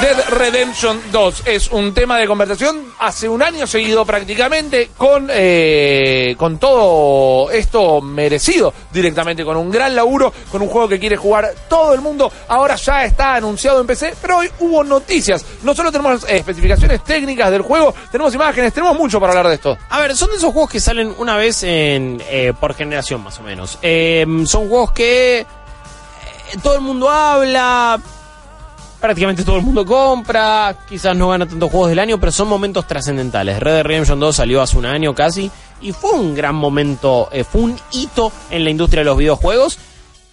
Dead Redemption 2 es un tema de conversación hace un año seguido prácticamente con, eh, con todo esto merecido directamente, con un gran laburo, con un juego que quiere jugar todo el mundo. Ahora ya está anunciado en PC, pero hoy hubo noticias. No solo tenemos eh, especificaciones técnicas del juego, tenemos imágenes, tenemos mucho para hablar de esto. A ver, son de esos juegos que salen una vez en, eh, por generación más o menos. Son juegos que todo el mundo habla, prácticamente todo el mundo compra, quizás no gana tantos juegos del año, pero son momentos trascendentales. Red Dead Redemption 2 salió hace un año casi y fue un gran momento, eh, fue un hito en la industria de los videojuegos.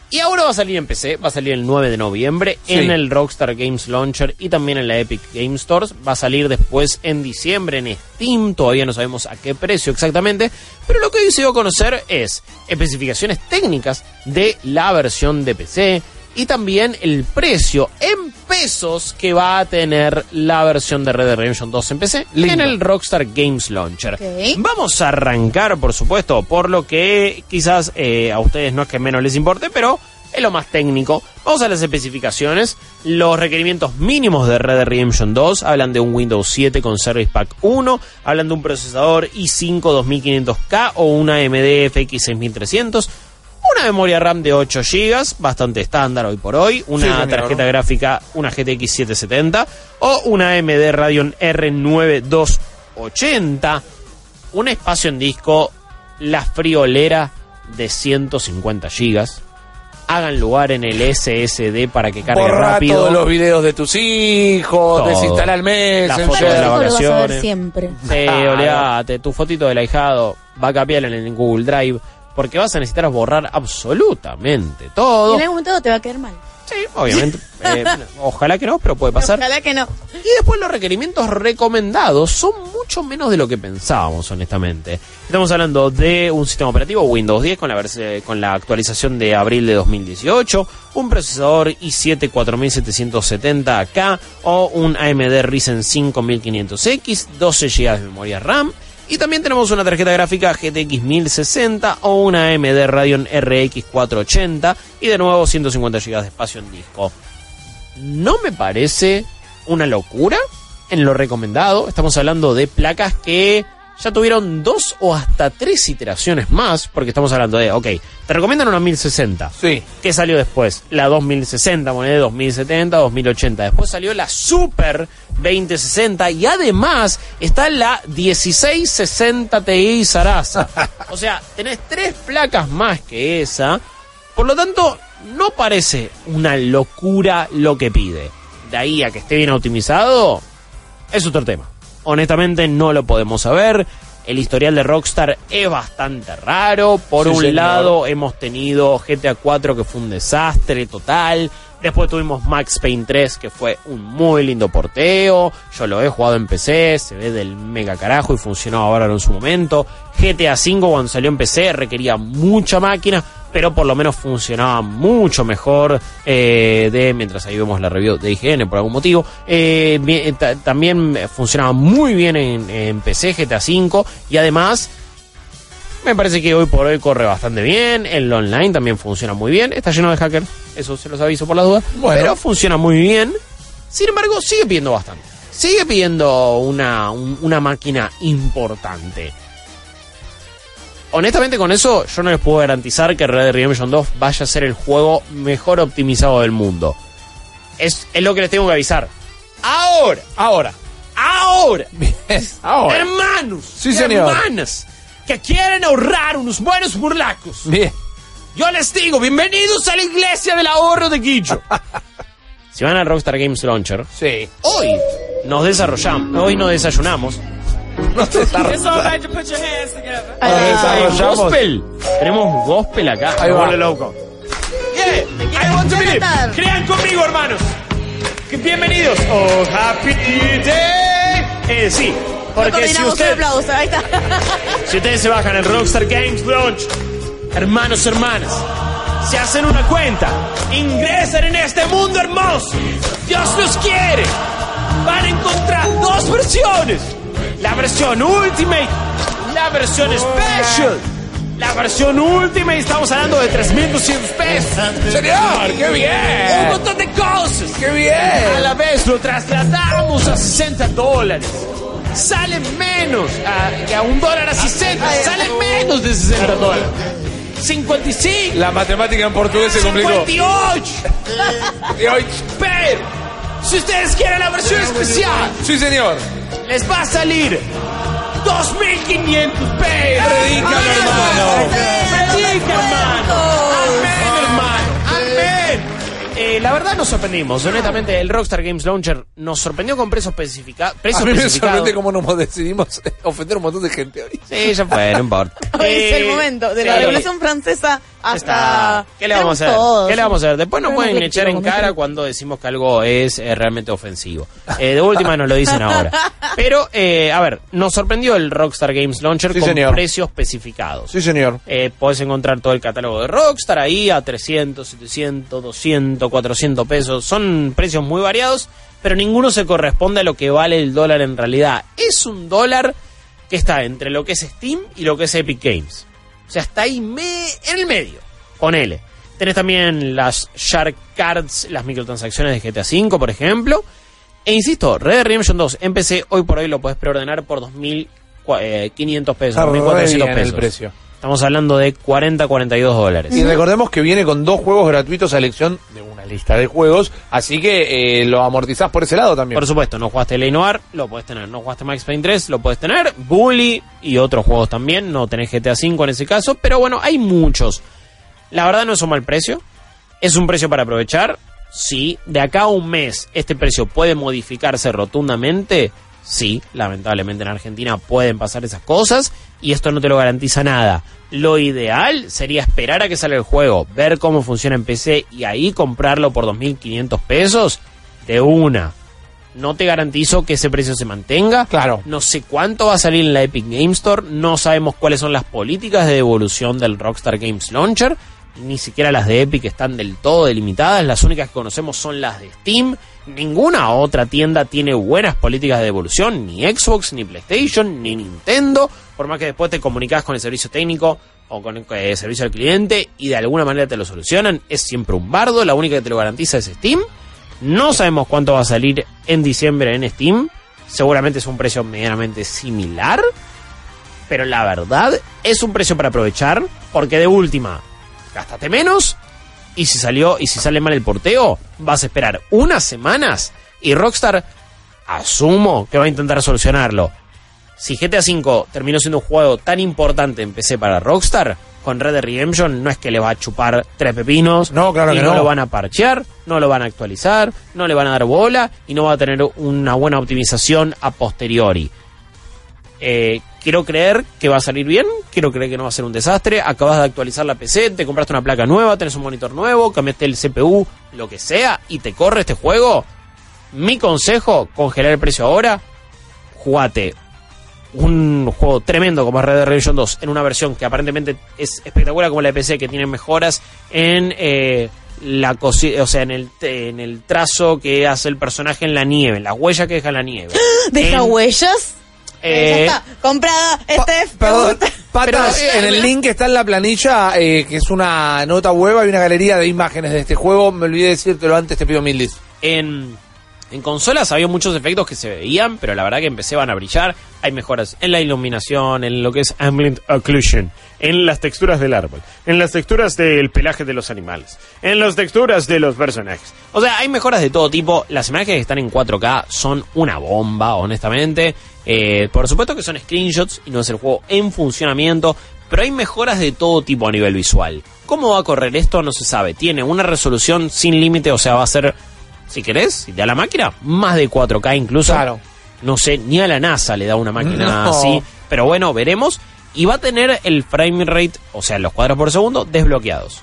Y ahora va a salir en PC, va a salir el 9 de noviembre Sí. en el Rockstar Games Launcher y también en la Epic Game Stores. Va a salir después en diciembre en Steam, todavía no sabemos a qué precio exactamente, pero lo que hoy se dio a conocer es especificaciones técnicas de la versión de PC y también el precio en pesos que va a tener la versión de Red Dead Redemption 2 en PC Lindo. en el Rockstar Games Launcher. Vamos a arrancar, por supuesto, por lo que quizás eh, a ustedes no es que menos les importe, pero es lo más técnico. Vamos a las especificaciones. Los requerimientos mínimos de Red Dead Redemption 2 hablan de un Windows 7 con Service Pack 1, hablan de un procesador i5 2500K o una AMD FX 6300. Una memoria RAM de 8 GB, bastante estándar hoy por hoy. Una Sí, tarjeta gráfica, una GTX 770 o una AMD Radeon R9280 un espacio en disco, la friolera de 150 gigas. Hagan lugar en el SSD para que cargue Borra rápido. todos los videos de tus hijos, Todo. desinstala el mes, La en foto de serio. la eso lo vas a ver vacaciones. siempre. Sí, olvídate, tu fotito del ahijado va a cambiar en el Google Drive porque vas a necesitar borrar absolutamente Y todo. en algún momento te va a quedar mal. Sí, obviamente. Eh, ojalá que no, pero puede pasar. Ojalá que no. Y después los requerimientos recomendados son mucho menos de lo que pensábamos, honestamente. Estamos hablando de un sistema operativo Windows 10 con la, con la actualización de abril de 2018, un procesador i7 4770K o un AMD Ryzen 5500X, 12 GB de memoria RAM. Y también tenemos una tarjeta gráfica GTX 1060 o una AMD Radeon RX 480 y de nuevo 150 GB de espacio en disco no me parece una locura en lo recomendado. Estamos hablando de placas que ya tuvieron dos o hasta tres iteraciones más, porque estamos hablando de, ok, te recomiendan una 1060. Sí. ¿Qué salió después? La 2060, moneda 2070, 2080. Después salió la Super 2060 y además está la 1660 Ti Sarasa. O sea, tenés tres placas más que esa. Por lo tanto, no parece una locura lo que pide. De ahí a que esté bien optimizado, es otro tema. Honestamente no lo podemos saber. El historial de Rockstar es bastante raro. Por Sí, un señor. lado hemos tenido GTA 4 que fue un desastre total. Después tuvimos Max Payne 3 que fue un muy lindo porteo. Yo lo he jugado en PC, se ve del mega carajo y funcionaba ahora en su momento. GTA 5 cuando salió en PC requería mucha máquina, pero por lo menos funcionaba mucho mejor eh, de mientras ahí vemos la review de IGN por algún motivo. Eh, ta- también funcionaba muy bien en, en PC GTA 5 y además me parece que hoy por hoy corre bastante bien. El online también funciona muy bien. Está lleno de hackers, eso se los aviso por la duda. Bueno. Pero funciona muy bien. Sin embargo, sigue pidiendo bastante. Sigue pidiendo una, un- una máquina importante. Honestamente, con eso, yo no les puedo garantizar que Red Dead Redemption 2 vaya a ser el juego mejor optimizado del mundo. Es, es lo que les tengo que avisar. Ahora, Ahora. ahora. Ahora. hermanos, Sí, señor. hermanas, que quieren ahorrar unos buenos burlacos. Bien. Yo les digo, bienvenidos a la iglesia del ahorro de Guillo. si van al Rockstar Games Launcher, Sí. hoy nos desarrollamos, hoy nos desayunamos. No te está- It's all right to put your hands together. Ahí Hay desarrollamos. gospel. Tenemos gospel acá. Ahí va. Loco. Yeah, I want to believe. Crean conmigo, hermanos. Bienvenidos. Oh, happy day. Eh, sí, porque si usted, aplauso. Ahí está. si ustedes se bajan al Rockstar Games Launch, hermanos, hermanas, se hacen una cuenta, ingresan en este mundo hermoso. Dios los quiere. Van a encontrar dos versiones. La versión Ultimate, la versión Special. la versión última y estamos hablando de 3.200 pesos. Señor, qué Un bien. montón de cosas. Qué A bien. la vez lo trasladamos a 60 dólares. Sale menos a, que a un dólar a 60. Sale menos de 60 dólares. 55. La matemática en portugués se complicó. 58. Y hoy- Pero, si ustedes quieren la versión especial, Sí, señor. les va a salir 2.500 pesos. Predícalo, hermano. Predica, hermano. Amén, hermano. Amén. Eh, la verdad nos sorprendimos, honestamente el Rockstar Games Launcher nos sorprendió con precios especificados. A mí me sorprende cómo nos decidimos ofender a un montón de gente hoy. Sí, ya fue, no importa. Hoy es el Eh, momento, de la sí. Revolución Francesa hasta... ¿Qué le vamos a hacer? Todos. ¿Qué le vamos a hacer? Después nos pueden echar en cara cuando decimos que algo es eh, realmente ofensivo. Eh, de última nos lo dicen ahora. Pero, eh, a ver, nos sorprendió el Rockstar Games Launcher Sí, con señor. precios especificados. Sí, señor. Eh, podés encontrar todo el catálogo de Rockstar ahí a 300, 700, 200, 400 pesos. Son precios muy variados, pero ninguno se corresponde a lo que vale el dólar en realidad. Es un dólar que está entre lo que es Steam y lo que es Epic Games. O sea, está ahí me- en el medio. Ponele. Tenés también las Shark Cards, las microtransacciones de GTA V, por ejemplo. E insisto, Red Dead Redemption 2 en PC hoy por hoy lo puedes preordenar por 2.500 pesos, Está re 2.400 bien pesos. el precio. Estamos hablando de 40, 42 dólares. Y recordemos que viene con dos juegos gratuitos a elección de una lista de juegos, así que eh, lo amortizás por ese lado también. Por supuesto, no jugaste Ley Noir, lo puedes tener. No jugaste Max Payne 3, lo puedes tener. Bully y otros juegos también. No tenés GTA V en ese caso. Pero bueno, hay muchos. La verdad no es un mal precio. Es un precio para aprovechar. Sí. De acá a un mes, este precio puede modificarse rotundamente. Sí, lamentablemente en Argentina pueden pasar esas cosas y esto no te lo garantiza nada. Lo ideal sería esperar a que salga el juego, ver cómo funciona en PC y ahí comprarlo por 2.500 pesos de una. No te garantizo que ese precio se mantenga. Claro. No sé cuánto va a salir en la Epic Game Store. No sabemos cuáles son las políticas de devolución del Rockstar Games Launcher. Ni siquiera las de Epic están del todo delimitadas. Las únicas que conocemos son las de Steam. Ninguna otra tienda tiene buenas políticas de devolución. Ni Xbox, ni PlayStation, ni Nintendo. Por más que después te comunicas con el servicio técnico o con el eh, servicio al cliente y de alguna manera te lo solucionan. Es siempre un bardo. La única que te lo garantiza es Steam. No sabemos cuánto va a salir en diciembre en Steam. Seguramente es un precio medianamente similar. Pero la verdad es un precio para aprovechar. Porque de última, gástate menos. Y si salió, y si sale mal el porteo, vas a esperar unas semanas. Y Rockstar, asumo que va a intentar solucionarlo. Si GTA V terminó siendo un juego tan importante en PC para Rockstar, con Red Dead Redemption no es que le va a chupar tres pepinos. No, claro y que no. no. lo van a parchear, no lo van a actualizar, no le van a dar bola y no va a tener una buena optimización a posteriori. Eh, quiero creer que va a salir bien, quiero creer que no va a ser un desastre. Acabas de actualizar la PC, te compraste una placa nueva, tenés un monitor nuevo, cambiaste el CPU, lo que sea, y te corre este juego. Mi consejo, congelar el precio ahora, jugate un juego tremendo como Red Dead Redemption 2 en una versión que aparentemente es espectacular como la de PC que tiene mejoras en eh, la o sea en el en el trazo que hace el personaje en la nieve en las huellas que deja en la nieve ¿Deja En- huellas? Eh, ya está, comprada, Steph. me Perdón, Pero- en el link que está en la planilla, eh, que es una nota web, hay una galería de imágenes de este juego. Me olvidé decírtelo antes, te pido mil dis. En, en consolas había muchos efectos que se veían, pero la verdad que empecé van a brillar. Hay mejoras en la iluminación, en lo que es ambient occlusion, en las texturas del árbol, en las texturas del pelaje de los animales, en las texturas de los personajes. O sea, hay mejoras de todo tipo. Las imágenes que están en 4K son una bomba, honestamente. Eh, por supuesto que son screenshots y no es el juego en funcionamiento, pero hay mejoras de todo tipo a nivel visual. ¿Cómo va a correr esto? No se sabe. Tiene una resolución sin límite, o sea, va a ser si querés, si te da la máquina, más de 4K incluso. Claro. No sé, ni a la NASA le da una máquina No. así. Pero bueno, veremos. Y va a tener el frame rate, o sea, los cuadros por segundo, desbloqueados.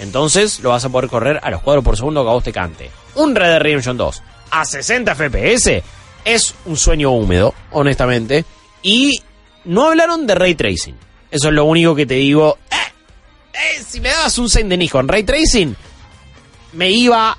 Entonces lo vas a poder correr a los cuadros por segundo que a vos te cante. Un Red Dead Redemption 2 a 60 FPS es un sueño húmedo, honestamente. Y no hablaron de ray tracing. Eso es lo único que te digo. Eh, eh, si me dabas un Saint Denis con ray tracing, me iba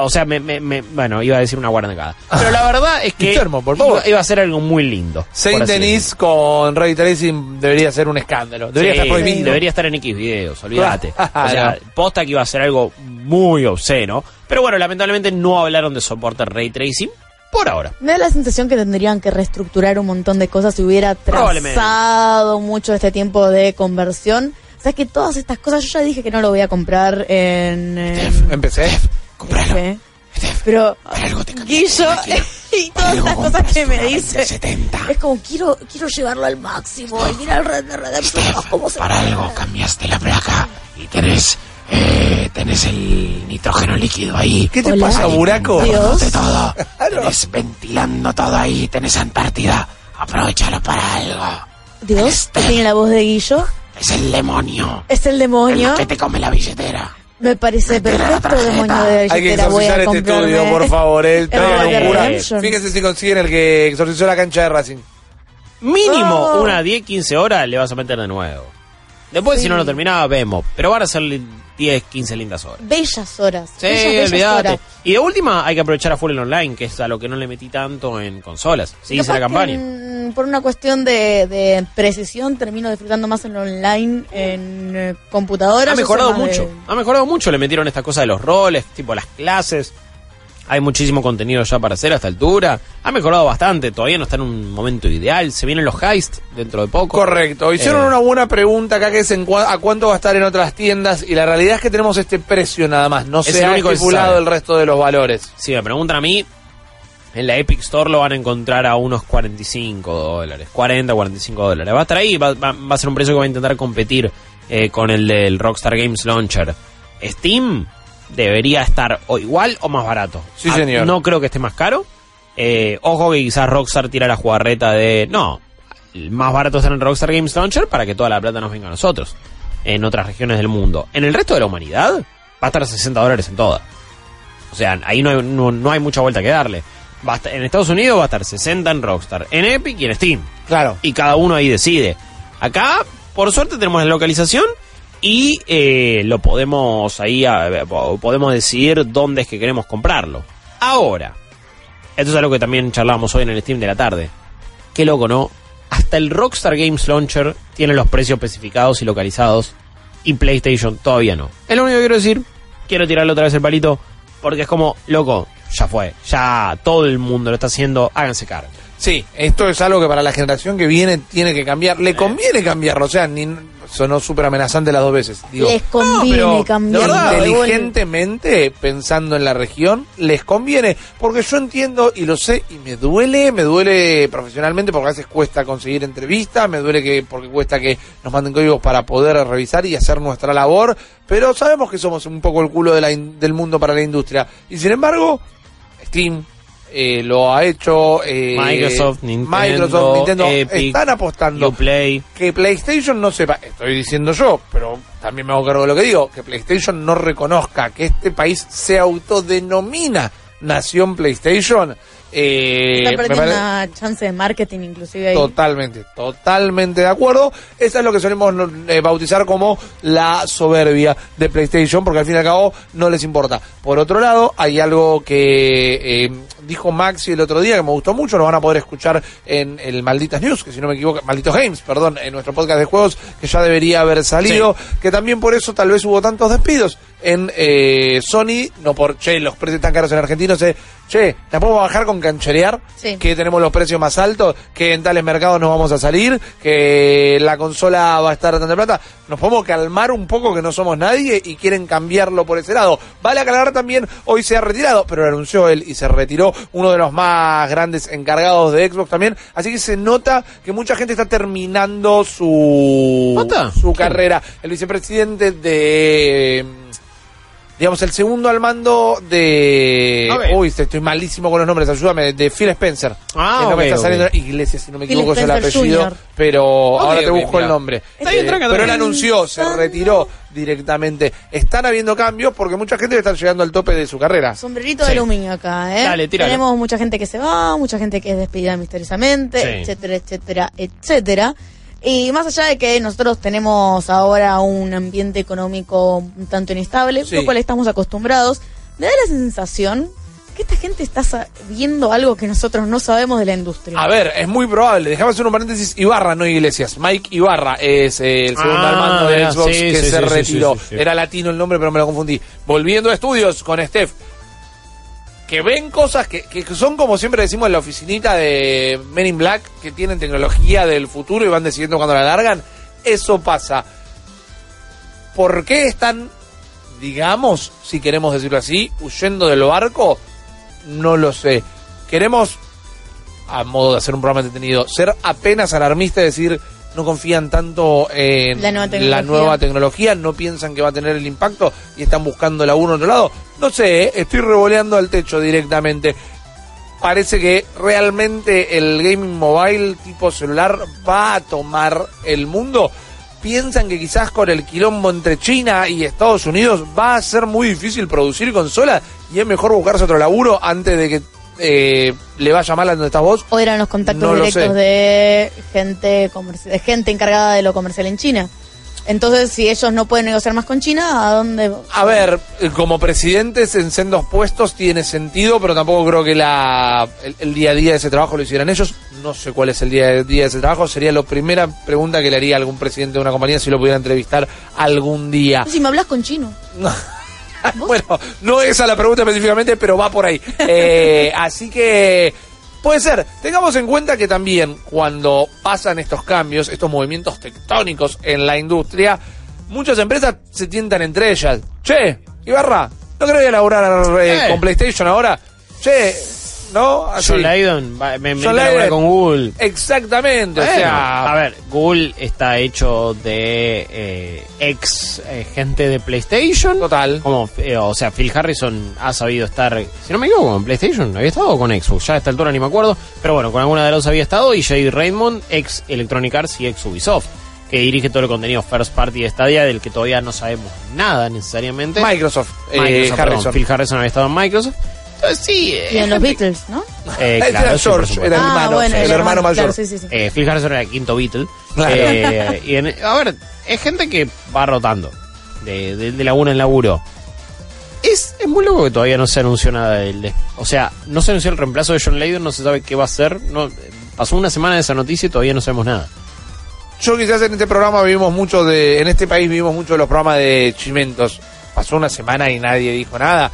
o sea, me, me- me- bueno, iba a decir una guarangada. Pero la verdad es que Guillermo, por favor. Iba, iba a ser algo muy lindo. Saint Denis con Ray Tracing debería ser un escándalo. Debería Sí, estar prohibido. Debería estar en X videos, olvídate. Claro. O sea, posta que iba a ser algo muy obsceno. Pero bueno, lamentablemente no hablaron de soporte ray tracing por ahora. Me da la sensación que tendrían que reestructurar un montón de cosas si hubiera trazado mucho este tiempo de conversión. O sea que todas estas cosas, yo ya dije que no lo voy a comprar en... en- Empecé. F. Pero Guillo y todas estas cosas que me dice es como quiero quiero llevarlo al máximo y mira el Red Dead Redemption Para algo cambiaste la placa y tenés, eh, tenés el nitrógeno líquido ahí. ¿Qué te Hola. pasa, Buraco? Dios. De todo. Tenés ventilando todo ahí, tenés Antártida. Aprovechalo para algo. Dios que tiene la voz de Guillo Es el demonio. es el El demonio que te come la billetera. me parece perfecto demonio de Hay que exorcizar este estudio, por favor. Eh. el un cura. Fíjense si consiguen el que exorcizó la cancha de Racing. Mínimo Oh. una 10, 15 horas le vas a meter de nuevo. Después, Sí. si no lo terminaba, vemos. Pero van a ser 10, 15 lindas horas. bellas horas Sí, bellas, bellas horas. Y de última, hay que aprovechar a full el online, que es a lo que no le metí tanto en consolas. Sí, hice la campaña. por una cuestión de, de precisión termino disfrutando más en online en eh, computadora Ha mejorado de- mucho. Ha mejorado mucho. Le metieron esta cosa de los roles, tipo las clases. Hay muchísimo contenido ya para hacer a esta altura. Ha mejorado bastante. Todavía no está en un momento ideal. Se vienen los heists dentro de poco. Correcto. Hicieron Eh. una buena pregunta acá que es en cua- a cuánto va a estar en otras tiendas y la realidad es que tenemos este precio nada más. No Es se ha estipulado el resto de los valores. Si me preguntan a mí, en la Epic Store lo van a encontrar a unos 45 dólares. 40, 45 dólares. Va a estar ahí. Va, va- va a ser un precio que va a intentar competir eh, con el del Rockstar Games Launcher. Steam debería estar o igual o más barato. Sí, Ah, señor. No creo que esté más caro. Eh, ojo que quizás Rockstar tira la jugarreta de... No, el más barato está en Rockstar Games Launcher para que toda la plata nos venga a nosotros. En otras regiones del mundo. En el resto de la humanidad va a estar a 60 dólares en toda. O sea, ahí no hay, no, no hay mucha vuelta que darle. Va a estar- en Estados Unidos va a estar 60 en Rockstar, en Epic y en Steam. Claro. Y cada uno ahí decide. Acá, por suerte, tenemos la localización y eh, lo podemos ahí, a- po- podemos decidir dónde es que queremos comprarlo. Ahora, esto es algo que también charlábamos hoy en el Steam de la tarde. Qué loco, ¿no? Hasta el Rockstar Games Launcher tiene los precios especificados y localizados y PlayStation todavía no. Es lo único que quiero decir. Quiero tirarle otra vez el palito porque es como, loco, ya fue. Ya todo el mundo lo está haciendo. Háganse cargo. Sí, esto es algo que para la generación que viene tiene que cambiar. Le conviene cambiarlo. O sea, ni, sonó súper amenazante las dos veces. Digo, les conviene pero cambiar de verdad, Igual- inteligentemente, pensando en la región, les conviene. Porque yo entiendo y lo sé y me duele, me duele profesionalmente porque a veces cuesta conseguir entrevistas, me duele que porque cuesta que nos manden códigos para poder revisar y hacer nuestra labor. Pero sabemos que somos un poco el culo de la in- del mundo para la industria. Y sin embargo, Steam eh, lo ha hecho. eh, Microsoft, Nintendo, Microsoft, Nintendo Epic, están apostando Uplay. que PlayStation no sepa, estoy diciendo yo, pero también me hago cargo de lo que digo, que PlayStation no reconozca que este país se autodenomina nación PlayStation. Eh, Está perdiendo parece- una chance de marketing inclusive ahí. Totalmente, totalmente de acuerdo. Esa es lo que solemos eh, bautizar como la soberbia de PlayStation, porque al fin y al cabo no les importa. Por otro lado, hay algo que eh, dijo Maxi el otro día que me gustó mucho, lo van a poder escuchar en el Malditas News, que si no me equivoco, Malditos Games, perdón, en nuestro podcast de juegos, que ya debería haber salido, que también por eso tal vez hubo tantos despidos en eh, Sony, no por, che, los precios tan caros en Argentina, sé, che, ¿la podemos bajar con cancherear? Sí. Que tenemos los precios más altos, que en tales mercados no vamos a salir, que la consola va a estar a tanta plata. Nos podemos calmar un poco que no somos nadie y quieren cambiarlo por ese lado. Vale aclarar también, hoy se ha retirado, pero lo anunció él y se retiró uno de los más grandes encargados de Xbox también. Así que se nota que mucha gente está terminando su, su carrera. El vicepresidente de... Digamos, el segundo al mando de... Uy, estoy malísimo con los nombres, ayúdame, de Phil Spencer. Ah, que que ok, está saliendo Iglesias, si no me equivoco, es el apellido, Jr. pero ahora te busco mira. el nombre. Está bien, Eh, tranca, pero él anunció, se retiró directamente. Están habiendo cambios porque mucha gente está llegando al tope de su carrera. Sombrerito Sí. de aluminio acá, ¿eh? Dale, tíralo. Tenemos mucha gente que se va, mucha gente que es despedida misteriosamente, Sí. etcétera, etcétera, etcétera. Y más allá de que nosotros tenemos ahora un ambiente económico un tanto inestable, Sí. lo cual estamos acostumbrados, me da la sensación esta gente está sa- viendo algo que nosotros no sabemos de la industria. A ver, es muy probable. Déjame hacer un paréntesis. Ibarra, no Iglesias. Mike Ibarra es eh, el segundo Ah, al mando de Xbox sí, que sí, se sí, sí, retiró. sí, sí, sí. Era latino el nombre, pero me lo confundí. Volviendo a estudios con Steph. Que ven cosas que, que son como siempre decimos en la oficinita de Men in Black, que tienen tecnología del futuro y van decidiendo cuando la largan. Eso pasa. ¿Por qué están, digamos, si queremos decirlo así, huyendo del barco? No lo sé. Queremos a modo de hacer un programa entretenido, ser apenas alarmista y decir no confían tanto en La nueva tecnología. nueva tecnología, no piensan que va a tener el impacto y están buscando la uno en otro lado. No sé, ¿eh? estoy revoleando al techo directamente. Parece que realmente el gaming mobile tipo celular va a tomar el mundo. Piensan que quizás con el quilombo entre China y Estados Unidos va a ser muy difícil producir consolas y es mejor buscarse otro laburo antes de que eh, le vaya mal a donde estás vos. O eran los contactos No directos de gente de gente encargada de lo comercial en China. Entonces, si ellos no pueden negociar más con China, ¿a dónde? A ver, como presidentes en sendos puestos tiene sentido, pero tampoco creo que la, el, el día a día de ese trabajo lo hicieran ellos. No sé cuál es el día a día de ese trabajo. Sería la primera pregunta que le haría a algún presidente de una compañía si lo pudiera entrevistar algún día. Si me hablas con chino. bueno, no esa la pregunta específicamente, pero va por ahí. Eh, así que puede ser. Tengamos en cuenta que también cuando pasan estos cambios, estos movimientos tectónicos en la industria, muchas empresas se tientan entre ellas. Che, Ibarra, ¿no querés elaborar eh, Eh. con PlayStation ahora? Che, ¿no? Así. Va- me me con Google. Exactamente, o sea... a ver, Google está hecho de eh, ex eh, gente de PlayStation. Total. Como, eh, o sea, Phil Harrison ha sabido estar, si no me equivoco, en PlayStation. ¿Había estado con Xbox? Ya a esta altura ni me acuerdo. Pero bueno, con alguna de las dos había estado. Y Jay Raymond, ex Electronic Arts y ex Ubisoft. Que dirige todo el contenido first party de Stadia, del que todavía no sabemos nada necesariamente. Eh, Microsoft, perdón, Harrison. Phil Harrison había estado en Microsoft. Entonces sí. Y eh, en los gente- Beatles, ¿no? eh, claro, era George, supuesto. era el hermano, el hermano mayor. claro, sí, sí, sí. Eh, Phil Harrison era el quinto Beatle. Claro. Eh, y en- a ver, es gente que va rotando de, de, de laburo en laburo. Es, es muy loco que todavía no se anunció nada del. de- o sea, no se anunció el reemplazo de John Layden, no se sabe qué va a hacer. No, eh, pasó una semana de esa noticia y todavía no sabemos nada. Yo quizás en este programa vivimos mucho de, en este país vivimos mucho de los programas de chimentos. Pasó una semana y nadie dijo nada.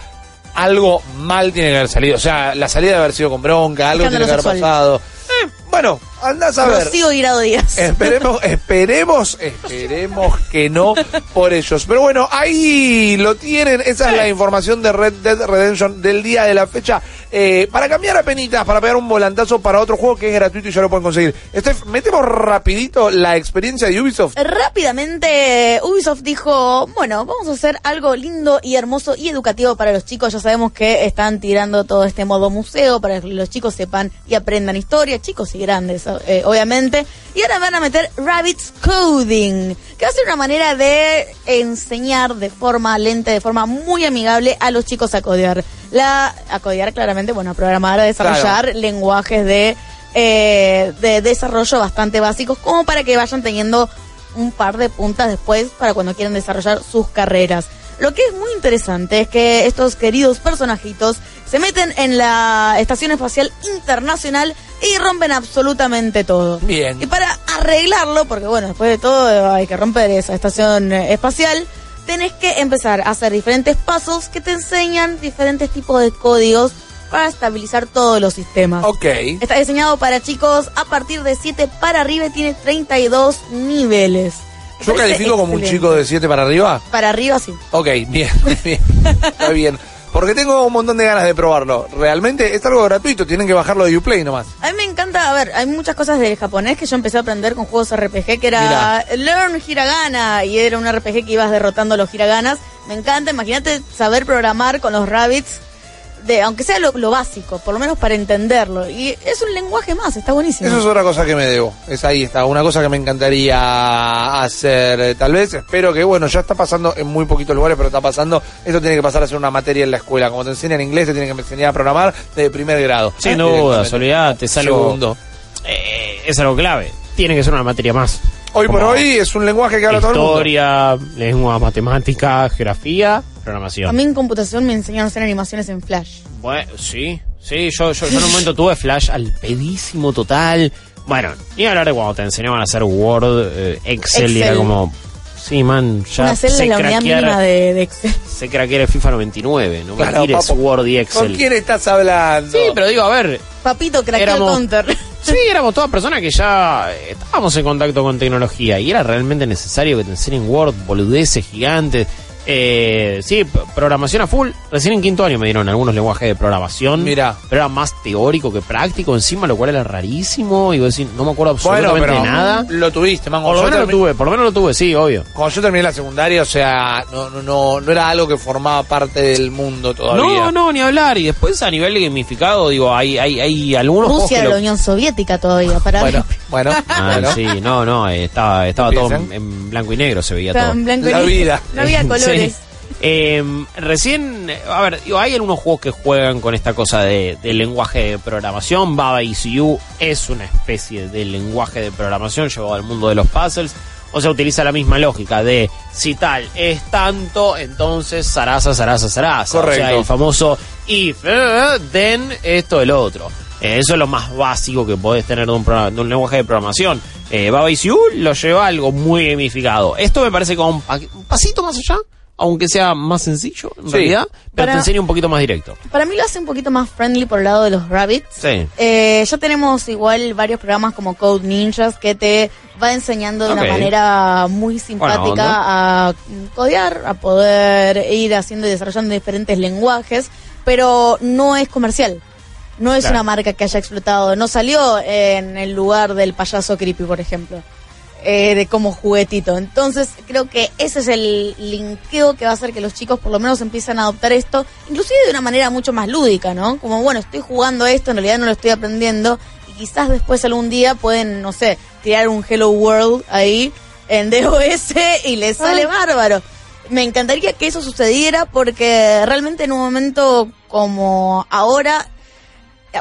Algo mal tiene que haber salido. O sea, la salida debe haber sido con bronca, algo tiene que haber sexual. pasado. Eh, bueno, andás a ver. Rocío Guirado Díaz. Esperemos, esperemos, esperemos que no por ellos. Pero bueno, ahí lo tienen. Esa es la información de Red Dead Redemption del día de la fecha. Eh, para cambiar a penitas, para pegar un volantazo para otro juego que es gratuito y ya lo pueden conseguir. Steph, metemos rapidito la experiencia de Ubisoft. Rápidamente, Ubisoft dijo, bueno, vamos a hacer algo lindo y hermoso y educativo para los chicos. Ya sabemos que están tirando todo este modo museo para que los chicos sepan y aprendan historia, chicos y grandes, eh, obviamente. Y ahora van a meter Rabbits Coding, que va a ser una manera de enseñar de forma lenta, de forma muy amigable a los chicos a codear. La, a codear claramente, bueno, a programar, a desarrollar lenguajes de, eh, de desarrollo bastante básicos, como para que vayan teniendo un par de puntas después para cuando quieran desarrollar sus carreras. Lo que es muy interesante es que estos queridos personajitos se meten en la Estación Espacial Internacional y rompen absolutamente todo. Bien. Y para arreglarlo, porque bueno, después de todo hay que romper esa estación espacial, tenés que empezar a hacer diferentes pasos que te enseñan diferentes tipos de códigos para estabilizar todos los sistemas. Ok. Está diseñado para chicos a partir de 7 para arriba y tiene 32 niveles. Yo califico como un chico de 7 para arriba. Para arriba sí. Ok, bien, bien. Está bien. Porque tengo un montón de ganas de probarlo. Realmente es algo gratuito, tienen que bajarlo de Uplay nomás. A mí me encanta, a ver, hay muchas cosas del japonés que yo empecé a aprender con juegos RPG, que era Learn Hiragana, y era un RPG que ibas derrotando los hiraganas. Me encanta, imagínate saber programar con los rabbits, de, aunque sea lo, lo básico, por lo menos para entenderlo. Y es un lenguaje más, está buenísimo. Eso es otra cosa que me debo. Es ahí está, una cosa que me encantaría hacer. eh, Tal vez, espero que, bueno, ya está pasando en muy poquitos lugares, pero está pasando. Esto tiene que pasar a ser una materia en la escuela. Como te enseñan inglés, te tienen que enseñar a programar de primer grado. Sin Eh, duda, directamente. olvidate, es algo, Segundo. eh, es algo clave. Tiene que ser una materia más. Hoy por hoy es un lenguaje que habla todo el mundo. Historia, lengua, matemática, geografía. Programación. A mí en computación me enseñaron a hacer animaciones en Flash. Bueno, sí, sí, yo, yo, yo en un momento tuve Flash al pedísimo total. Bueno, ni hablar de cuando te enseñaban a hacer Word, eh, Excel, y era como... Sí, man, ya Una celda la unidad mínima de, de Excel. sé craquear el FIFA 99, no me Claro, tires papo. Word y Excel. ¿Con quién estás hablando? Sí, pero digo, a ver, Papito, craquea el counter. Sí, éramos todas personas que ya eh, estábamos en contacto con tecnología y era realmente necesario que te enseñen Word, boludeces gigantes. Eh, sí, programación a full. Recién en quinto año me dieron algunos lenguajes de programación. Mirá. Pero era más teórico que práctico encima, lo cual era rarísimo. Y vos decís, no me acuerdo Bueno, absolutamente pero nada. lo tuviste, mango. Por lo menos lo tuve, por lo menos lo tuve, sí, obvio. Cuando yo terminé la secundaria, o sea, no, no, no, no era algo que formaba parte del mundo todavía. No, no, ni hablar. Y después a nivel gamificado, digo, hay, hay, hay algunos Rusia lo- la Unión Soviética todavía, para Bueno, bueno, Ah, bueno. sí, no, no, estaba, estaba todo en, en blanco y negro, se veía Estaba todo. en blanco y La negro. vida. No había Sí. colores. Eh, recién, eh, a ver, digo, hay algunos juegos que juegan con esta cosa de, del lenguaje de programación. Baba ECU es una especie de lenguaje de programación llevado al mundo de los puzzles. O sea, utiliza la misma lógica de si tal es tanto, entonces zaraza, zaraza, zaraza. Correcto. O sea, el famoso if, eh, then, esto, el otro. Eso es lo más básico que podés tener de un, de un lenguaje de programación. Eh, Baba ECU lo lleva a algo muy gamificado. Esto me parece como un, pa- un pasito más allá, aunque sea más sencillo en Sí. realidad, pero Para- te enseña un poquito más directo. Para mí lo hace un poquito más friendly por el lado de los rabbits. Sí. Eh, ya tenemos igual varios programas como Code Ninjas que te va enseñando de una manera muy simpática a codear, a poder ir haciendo y desarrollando diferentes lenguajes, pero no es comercial. No es Claro. una marca que haya explotado. No salió en el lugar del payaso creepy, por ejemplo. eh, de como juguetito. Entonces creo que ese es el linkeo que va a hacer que los chicos por lo menos empiecen a adoptar esto, inclusive de una manera mucho más lúdica, ¿no? Como, bueno, estoy jugando esto, en realidad no lo estoy aprendiendo y quizás después algún día pueden, no sé, tirar un Hello World ahí en DOS y les sale bárbaro. Me encantaría que eso sucediera porque realmente en un momento como ahora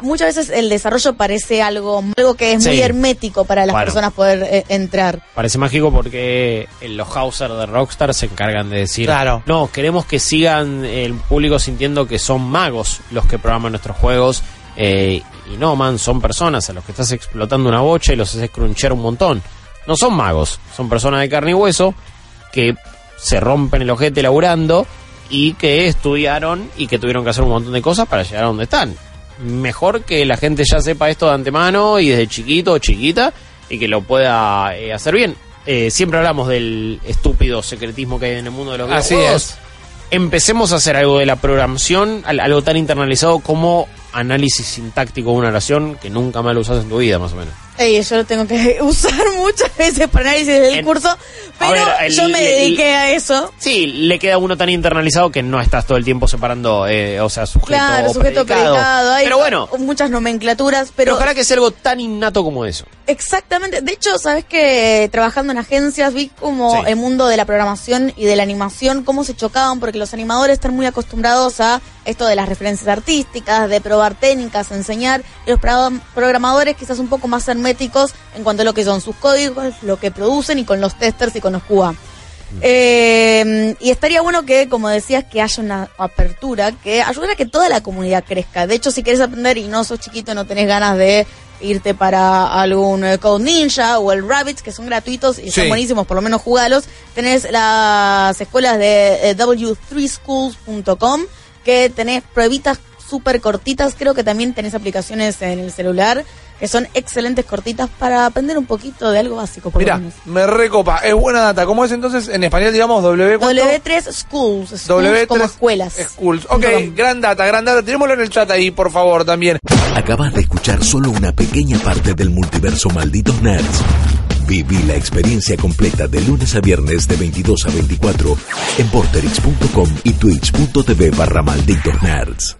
muchas veces el desarrollo parece algo algo que es muy hermético para las Bueno. personas poder eh, entrar. Parece mágico porque eh, los Hauser de Rockstar se encargan de decir, Claro. no, queremos que sigan el público sintiendo que son magos los que programan nuestros juegos. eh, y no, man, son personas a los que estás explotando una bocha y los haces crunchear un montón. No son magos, son personas de carne y hueso que se rompen el ojete laburando y que estudiaron y que tuvieron que hacer un montón de cosas para llegar a donde están. Mejor que la gente ya sepa esto de antemano y desde chiquito o chiquita y que lo pueda eh, hacer bien. Eh, siempre hablamos del estúpido secretismo que hay en el mundo de los Así videojuegos. Empecemos a hacer algo de la programación, al- algo tan internalizado como análisis sintáctico de una oración que nunca más lo usas en tu vida, más o menos. Ey, yo lo tengo que usar muchas veces para análisis del En- curso, pero ver, el- yo me el- dediqué a eso. Sí, le queda a uno tan internalizado que no estás todo el tiempo separando, eh, o sea, sujeto Claro, o sujeto predicado. predicado, hay Pero bueno, muchas nomenclaturas, pero pero ojalá que sea algo tan innato como eso. Exactamente. De hecho, sabes que trabajando en agencias vi como Sí. el mundo de la programación y de la animación, cómo se chocaban, porque los animadores están muy acostumbrados a esto de las referencias artísticas, de probar técnicas, enseñar, y los pro- programadores quizás un poco más en cuanto a lo que son sus códigos, lo que producen y con los testers y con los QA. Eh, y estaría bueno que, como decías, que haya una apertura que ayude a que toda la comunidad crezca. De hecho, si quieres aprender y no sos chiquito, no tenés ganas de irte para algún eh, Code Ninja o el Rabbit, que son gratuitos y Sí. buenísimos, por lo menos jugalos. Tenés las escuelas de eh, w3schools.com, que tenés pruebitas súper cortitas. Creo que también tenés aplicaciones en el celular que son excelentes cortitas para aprender un poquito de algo básico. Por lo Mira, menos. me recopa. Es buena data. ¿Cómo es entonces en español, digamos, W? ¿cuánto? W3 Schools, schools W3 como escuelas. Schools. Ok, gran data, gran data. Tirémoslo en el chat ahí, por favor, también. Acabas de escuchar solo una pequeña parte del multiverso Malditos Nerds. Viví la experiencia completa de lunes a viernes de 22 a 24 en porterix.com y twitch.tv barra Malditos Nerds.